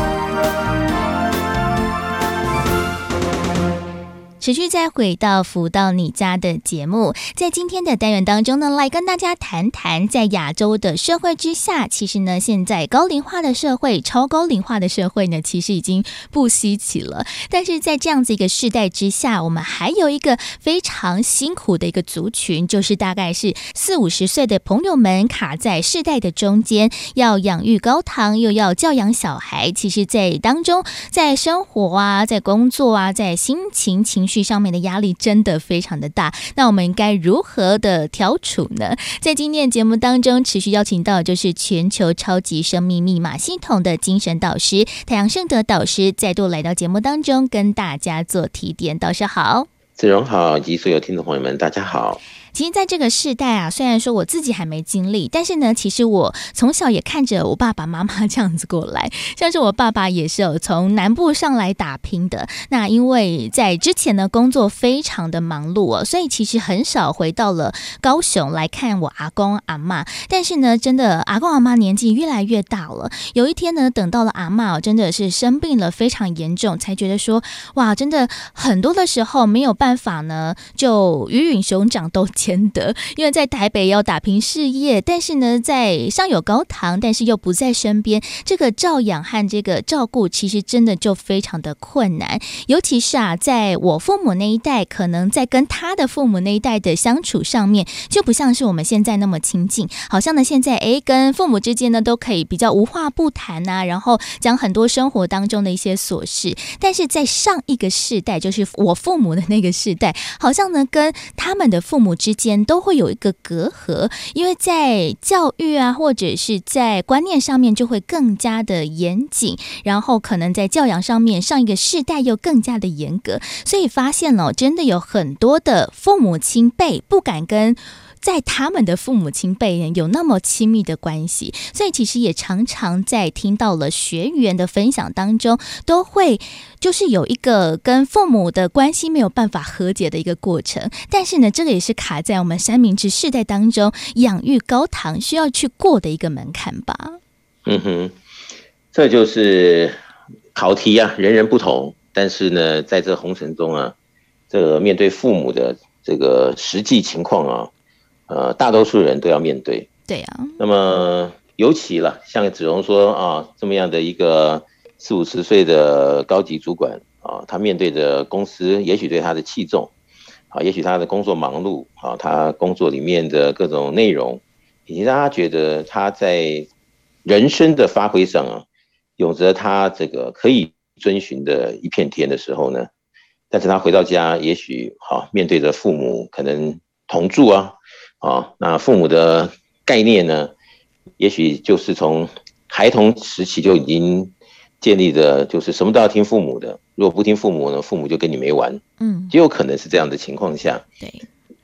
持续再回到福到你家的节目，在今天的单元当中呢，来跟大家谈谈，在亚洲的社会之下，其实呢，现在高龄化的社会、超高龄化的社会呢，其实已经不稀奇了。但是在这样子一个世代之下，我们还有一个非常辛苦的一个族群，就是大概是四五十岁的朋友们卡在世代的中间，要养育高堂，又要教养小孩。其实，在当中，在生活啊，在工作啊，在心情情绪。上面的压力真的非常的大，那我们应该如何的调处呢？在今天节目当中，持续邀请到就是全球超级生命密码系统的精神导师太阳圣德导师，再度来到节目当中跟大家做提点。导师好，子荣好，以及所有听众朋友们，大家好。其实，在这个世代啊，虽然说我自己还没经历，但是呢，其实我从小也看着我爸爸妈妈这样子过来。像是我爸爸也是有从南部上来打拼的。那因为在之前呢，工作非常的忙碌哦，所以其实很少回到了高雄来看我阿公阿嬷。但是呢，真的阿公阿嬷年纪越来越大了。有一天呢，等到了阿嬷，真的是生病了，非常严重，才觉得说，哇，真的很多的时候没有办法呢，就鱼与熊掌都。谦德，因为在台北要打拼事业，但是呢，在上有高堂，但是又不在身边，这个照养和这个照顾，其实真的就非常的困难。尤其是啊，在我父母那一代，可能在跟他的父母那一代的相处上面，就不像是我们现在那么亲近。好像呢，现在诶，跟父母之间呢，都可以比较无话不谈呐，然后讲很多生活当中的一些琐事。但是在上一个世代，就是我父母的那个世代，好像呢，跟他们的父母之之间都会有一个隔阂，因为在教育啊，或者是在观念上面就会更加的严谨，然后可能在教养上面上一个世代又更加的严格，所以发现了真的有很多的父母亲辈不敢跟。在他们的父母亲辈人有那么亲密的关系，所以其实也常常在听到了学员的分享当中，都会就是有一个跟父母的关系没有办法和解的一个过程。但是呢，这个也是卡在我们三明治世代当中养育高堂需要去过的一个门槛吧。嗯哼，这就是考题啊，人人不同。但是呢，在这红尘中啊，这个面对父母的这个实际情况啊。呃，大多数人都要面对，对啊。那么，尤其了，像子荣说啊，这么样的一个四五十岁的高级主管啊，他面对着公司，也许对他的器重，啊，也许他的工作忙碌啊，他工作里面的各种内容，以及让他觉得他在人生的发挥上啊，有着他这个可以遵循的一片天的时候呢，但是他回到家，也许哈面对着父母，可能同住啊。啊，那父母的概念呢？也许就是从孩童时期就已经建立的，就是什么都要听父母的。如果不听父母呢，父母就跟你没完。嗯，极有可能是这样的情况下。对。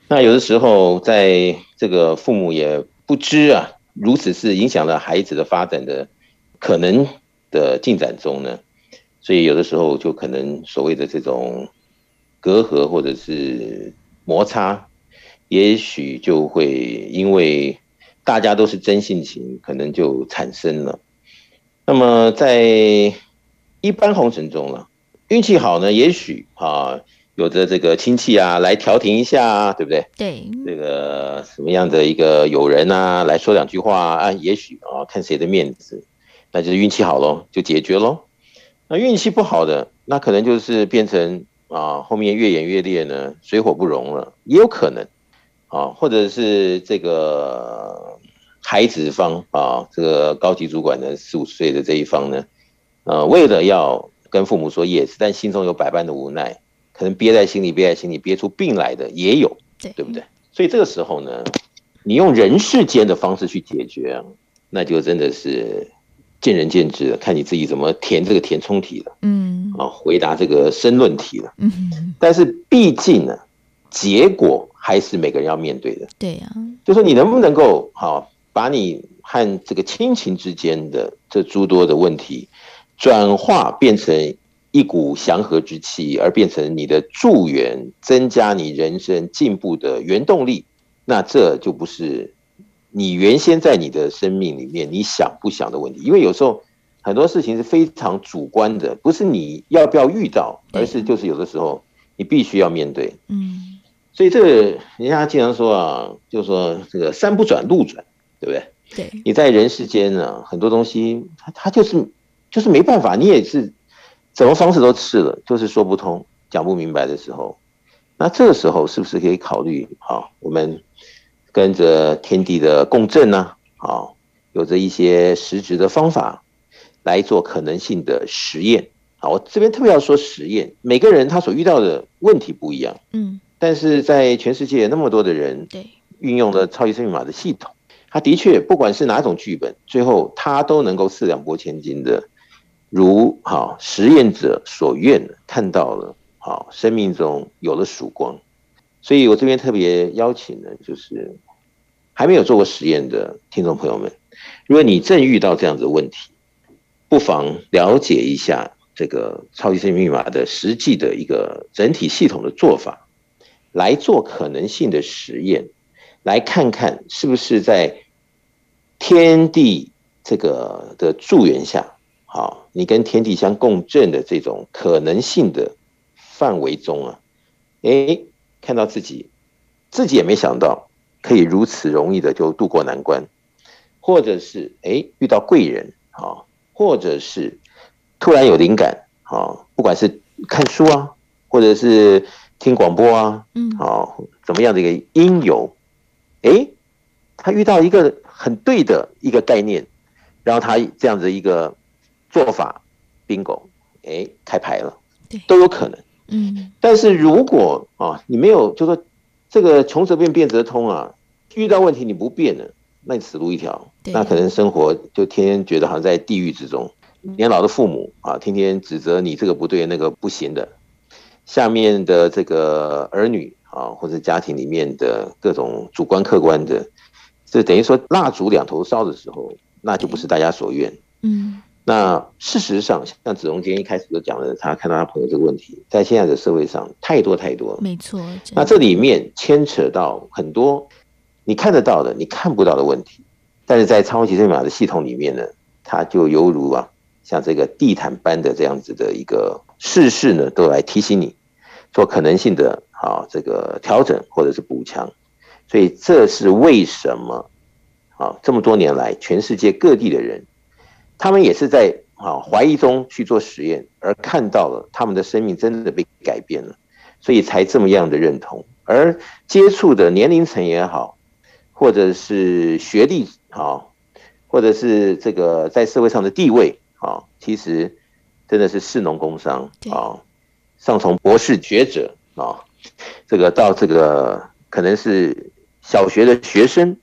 那有的时候，在这个父母也不知啊，如此是影响了孩子的发展的可能的进展中呢，所以有的时候就可能所谓的这种隔阂或者是摩擦。也许就会因为大家都是真性情，可能就产生了。那么在一般红尘中了，运气好呢，也许啊有着这个亲戚啊来调停一下，对不对？对，这个什么样的一个友人啊来说两句话啊，也许啊看谁的面子，那就是运气好喽，就解决喽。那运气不好的，那可能就是变成啊后面越演越烈呢，水火不容了，也有可能。啊，或者是这个孩子方啊，这个高级主管的四五岁的这一方呢，呃，为了要跟父母说 yes，但心中有百般的无奈，可能憋在心里，憋在心里，憋出病来的也有，对，对不对？所以这个时候呢，你用人世间的方式去解决啊，那就真的是见仁见智了，看你自己怎么填这个填充题了，嗯，啊，回答这个申论题了，嗯，但是毕竟呢，结果。还是每个人要面对的，对呀、啊，就说你能不能够好把你和这个亲情之间的这诸多的问题，转化变成一股祥和之气，而变成你的助缘，增加你人生进步的原动力，那这就不是你原先在你的生命里面你想不想的问题，因为有时候很多事情是非常主观的，不是你要不要遇到，而是就是有的时候你必须要面对。嗯，所以这个人家经常说啊，就是说这个山不转路转，对不对？对，你在人世间呢，很多东西它它就是就是没办法，你也是。什么方式都试了，就是说不通、讲不明白的时候，那这个时候是不是可以考虑啊？我们跟着天地的共振呢？啊，有着一些实质的方法来做可能性的实验。啊，我这边特别要说实验，每个人他所遇到的问题不一样，嗯，但是在全世界那么多的人，对，运用了超级生命密码的系统，它的确不管是哪种剧本，最后它都能够四两拨千斤的。如好实验者所愿，看到了好生命中有了曙光，所以我这边特别邀请呢，就是还没有做过实验的听众朋友们，如果你正遇到这样子的问题，不妨了解一下这个超级生命密码的实际的一个整体系统的做法，来做可能性的实验，来看看是不是在天地这个的助缘下。好，你跟天地相共振的这种可能性的范围中啊，诶，看到自己，自己也没想到可以如此容易的就度过难关，或者是诶遇到贵人啊，或者是突然有灵感啊，不管是看书啊，或者是听广播啊，嗯，好，怎么样的一个因由，诶，他遇到一个很对的一个概念，然后他这样子一个。做法，bingo，哎，开牌了，对，都有可能，嗯。但是如果啊，你没有，就说这个穷则变，变则通啊，遇到问题你不变了，那你死路一条，那可能生活就天天觉得好像在地狱之中。年老的父母啊，天天指责你这个不对，那个不行的。下面的这个儿女啊，或者家庭里面的各种主观客观的，这等于说蜡烛两头烧的时候，那就不是大家所愿，嗯。那事实上，像子荣今天一开始就讲了，他看到他朋友这个问题，在现在的社会上太多太多。没错。那这里面牵扯到很多你看得到的、你看不到的问题，但是在超级密码的系统里面呢，它就犹如啊，像这个地毯般的这样子的一个事事呢，都来提醒你做可能性的啊这个调整或者是补强。所以这是为什么啊这么多年来全世界各地的人。他们也是在啊怀疑中去做实验，而看到了他们的生命真的被改变了，所以才这么样的认同。而接触的年龄层也好，或者是学历啊，或者是这个在社会上的地位啊，其实真的是士农工商啊，上从博士学者啊，这个到这个可能是小学的学生，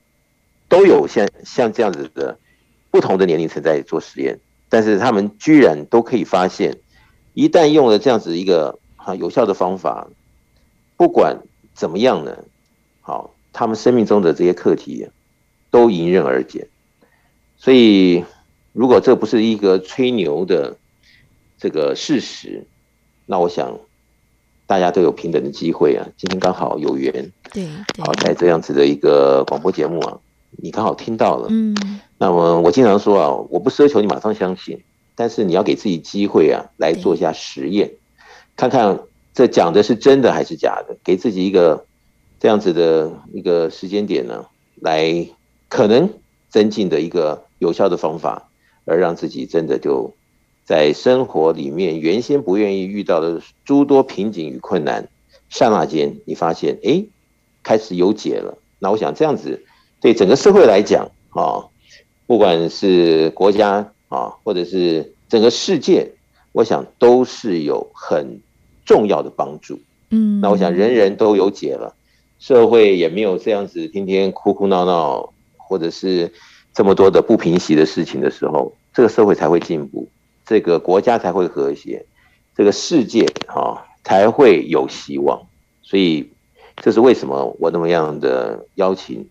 都有像像这样子的。不同的年龄层在做实验，但是他们居然都可以发现，一旦用了这样子一个啊有效的方法，不管怎么样呢，好，他们生命中的这些课题都迎刃而解。所以，如果这不是一个吹牛的这个事实，那我想大家都有平等的机会啊。今天刚好有缘，对，好，在这样子的一个广播节目啊。你刚好听到了，嗯，那么我经常说啊，我不奢求你马上相信，但是你要给自己机会啊，来做一下实验，看看这讲的是真的还是假的，给自己一个这样子的一个时间点呢，来可能增进的一个有效的方法，而让自己真的就在生活里面原先不愿意遇到的诸多瓶颈与困难，刹那间你发现，哎，开始有解了。那我想这样子。对整个社会来讲，啊，不管是国家啊，或者是整个世界，我想都是有很重要的帮助。嗯，那我想人人都有解了，社会也没有这样子天天哭哭闹闹，或者是这么多的不平息的事情的时候，这个社会才会进步，这个国家才会和谐，这个世界啊才会有希望。所以，这是为什么我那么样的邀请。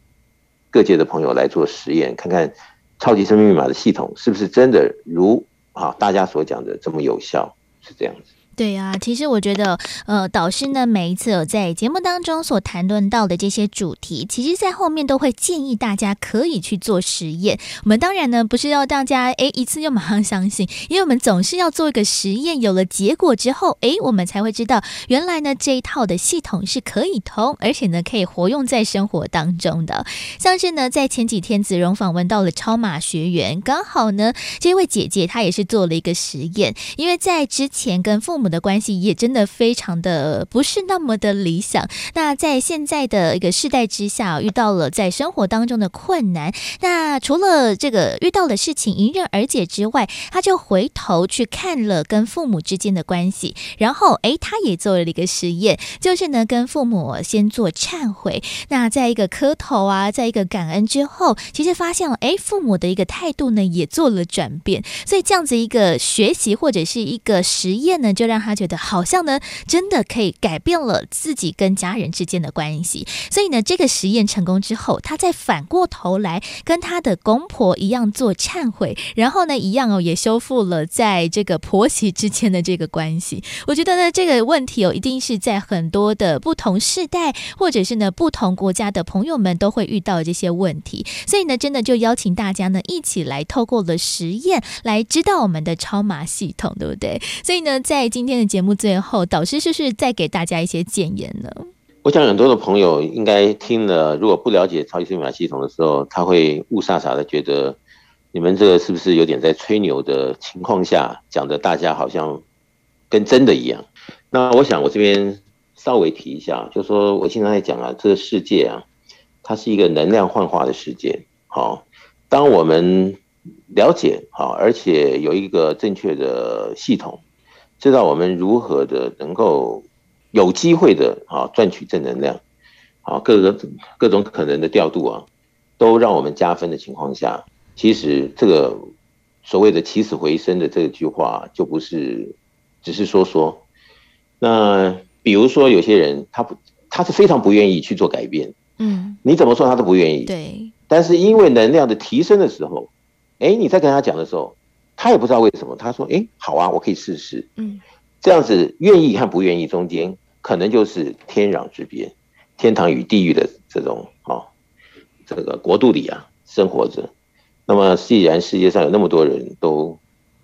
各界的朋友来做实验，看看超级生命密码的系统是不是真的如啊大家所讲的这么有效？是这样子。对、啊，其实我觉得，呃，导师呢，每一次有在节目当中所谈论到的这些主题，其实，在后面都会建议大家可以去做实验。我们当然呢，不是要大家诶一次就马上相信，因为我们总是要做一个实验，有了结果之后，诶，我们才会知道原来呢这一套的系统是可以通，而且呢可以活用在生活当中的。像是呢，在前几天子荣访问到了超马学员，刚好呢这位姐姐她也是做了一个实验，因为在之前跟父母。的关系也真的非常的不是那么的理想。那在现在的一个世代之下，遇到了在生活当中的困难。那除了这个遇到的事情迎刃而解之外，他就回头去看了跟父母之间的关系，然后诶，他也做了一个实验，就是呢跟父母先做忏悔。那在一个磕头啊，在一个感恩之后，其实发现了诶，父母的一个态度呢也做了转变。所以这样子一个学习或者是一个实验呢，就让让他觉得好像呢，真的可以改变了自己跟家人之间的关系。所以呢，这个实验成功之后，他再反过头来跟他的公婆一样做忏悔，然后呢，一样哦，也修复了在这个婆媳之间的这个关系。我觉得呢，这个问题哦，一定是在很多的不同世代或者是呢不同国家的朋友们都会遇到这些问题。所以呢，真的就邀请大家呢一起来透过了实验来知道我们的超马系统，对不对？所以呢，在今今天的节目最后，导师是不是再给大家一些建言呢？我想很多的朋友应该听了，如果不了解超级生命密码系统的时候，他会雾煞煞的觉得你们这个是不是有点在吹牛的情况下讲的，大家好像跟真的一样。那我想我这边稍微提一下，就是说我经常在讲啊，这个世界啊，它是一个能量幻化的世界。好，当我们了解好，而且有一个正确的系统。知道我们如何的能够有机会的啊赚取正能量，啊各个各种可能的调度啊，都让我们加分的情况下，其实这个所谓的起死回生的这句话就不是只是说说。那比如说有些人他不他是非常不愿意去做改变，嗯，你怎么说他都不愿意，对。但是因为能量的提升的时候，哎，你在跟他讲的时候。他也不知道为什么，他说：“哎，好啊，我可以试试。”嗯，这样子愿意和不愿意中间，可能就是天壤之别，天堂与地狱的这种哦，这个国度里啊生活着。那么，既然世界上有那么多人都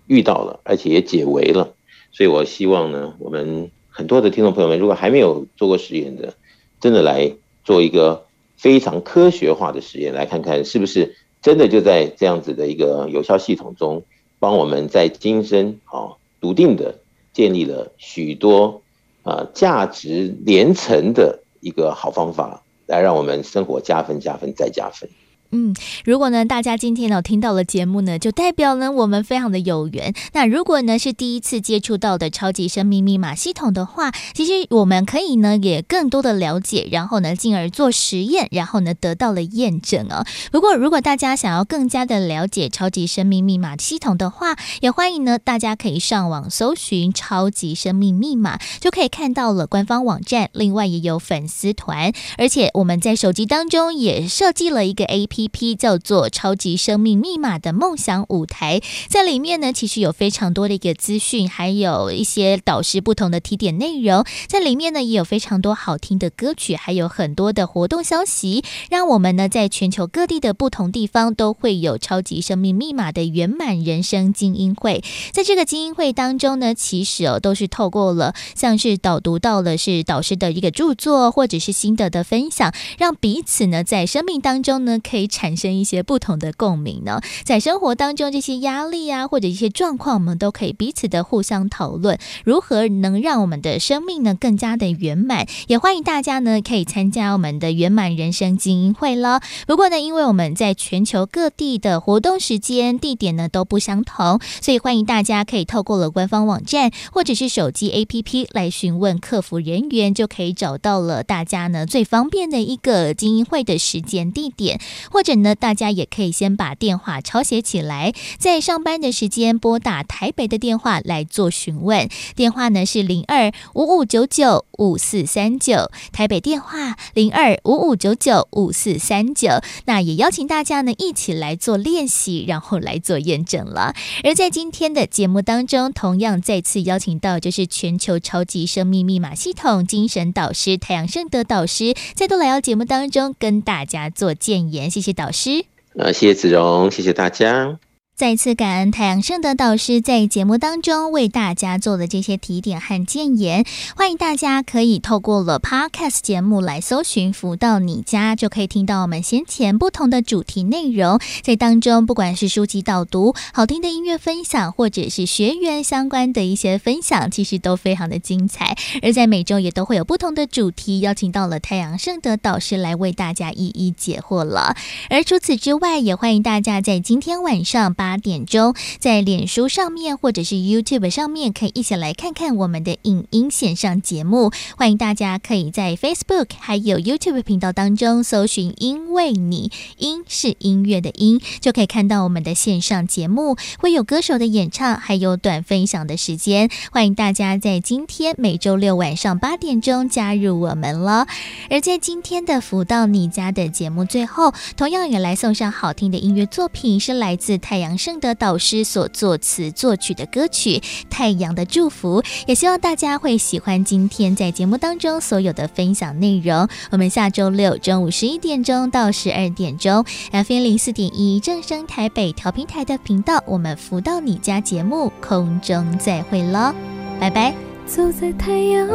遇到了，而且也解围了，所以我希望呢，我们很多的听众朋友们，如果还没有做过实验的，真的来做一个非常科学化的实验，来看看是不是真的就在这样子的一个有效系统中。帮我们在今生啊，笃定的建立了许多啊价值连城的一个好方法，来让我们生活加分、加分再加分。嗯，如果呢，大家今天呢听到了节目呢，就代表呢我们非常的有缘。那如果呢是第一次接触到的超级生命密码系统的话，其实我们可以呢也更多的了解，然后呢进而做实验，然后呢得到了验证、哦。不过如果大家想要更加的了解超级生命密码系统的话，也欢迎呢大家可以上网搜寻超级生命密码，就可以看到了官方网站，另外也有粉丝团，而且我们在手机当中也设计了一个 A P。批叫做“超级生命密码”的梦想舞台，在里面呢，其实有非常多的一个资讯，还有一些导师不同的提点内容。在里面呢，也有非常多好听的歌曲，还有很多的活动消息，让我们呢在全球各地的不同地方都会有“超级生命密码”的圆满人生精英会。在这个精英会当中呢，其实哦都是透过了像是导读到了是导师的一个著作，或者是心得的分享，让彼此呢在生命当中呢可以。产生一些不同的共鸣呢，在生活当中这些压力啊，或者一些状况，我们都可以彼此的互相讨论，如何能让我们的生命呢更加的圆满。也欢迎大家呢可以参加我们的圆满人生精英会了。不过呢，因为我们在全球各地的活动时间、地点呢都不相同，所以欢迎大家可以透过了官方网站或者是手机 APP 来询问客服人员，就可以找到了大家呢最方便的一个精英会的时间地点或。或者呢，大家也可以先把电话抄写起来，在上班的时间拨打台北的电话来做询问。电话呢是零二五五九九五四三九，台北电话零二五五九九五四三九。那也邀请大家呢一起来做练习，然后来做验证了。而在今天的节目当中，同样再次邀请到就是全球超级生命密码系统精神导师太阳盛德导师，再度来到节目当中跟大家做建言。谢谢谢导师。呃，谢谢子荣，谢谢大家。再次感恩太阳盛德导师在节目当中为大家做的这些提点和建言，欢迎大家可以透过了 Podcast 节目来搜寻“福到你家”，就可以听到我们先前不同的主题内容。在当中，不管是书籍导读、好听的音乐分享，或者是学员相关的一些分享，其实都非常的精彩。而在每周也都会有不同的主题，邀请到了太阳盛德导师来为大家一一解惑了。而除此之外，也欢迎大家在今天晚上八。点钟，在脸书上面或者是 YouTube 上面，可以一起来看看我们的影音线上节目。欢迎大家可以在 Facebook 还有 YouTube 频道当中搜寻“因为你”，音是音乐的音，就可以看到我们的线上节目，会有歌手的演唱，还有短分享的时间。欢迎大家在今天每周六晚上八点钟加入我们了。而在今天的福到你家的节目最后，同样也来送上好听的音乐作品，是来自太阳盛德导师所作词作曲的歌曲《太阳的祝福》，也希望大家会喜欢今天在节目当中所有的分享内容。我们下周六中午十一点钟到十二点钟，FM 零四点一正声台北调频台的频道，我们福到你家节目空中再会喽，拜拜。走在太阳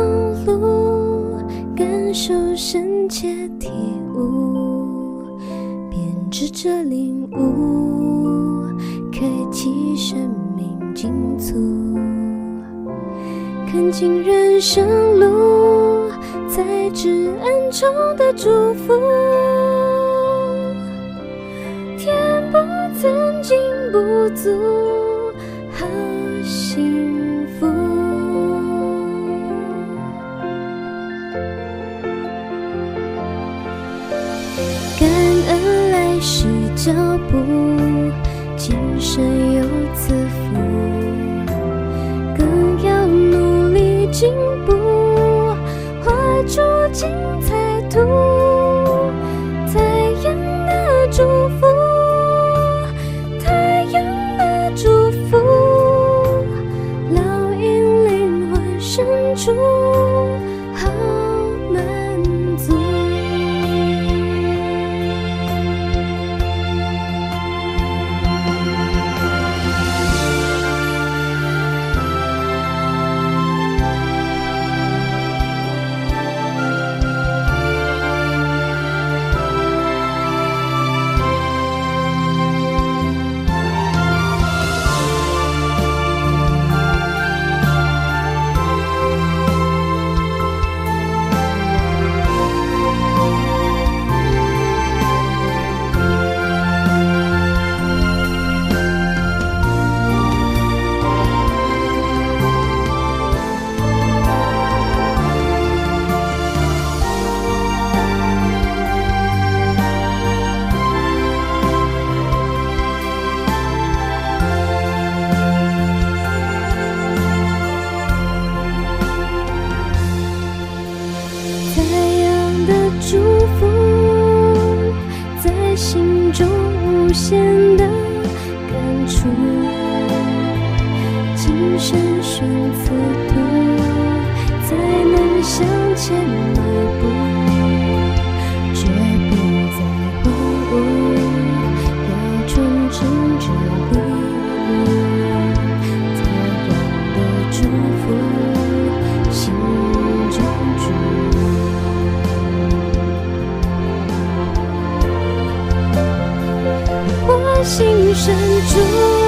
路，感受深切体悟，编织着领悟。开启生命进足，看清人生路，在至暗中的祝福，填补曾经不足，好幸福。感恩来时脚步。今生有赐福，更要努力进步，画出深处。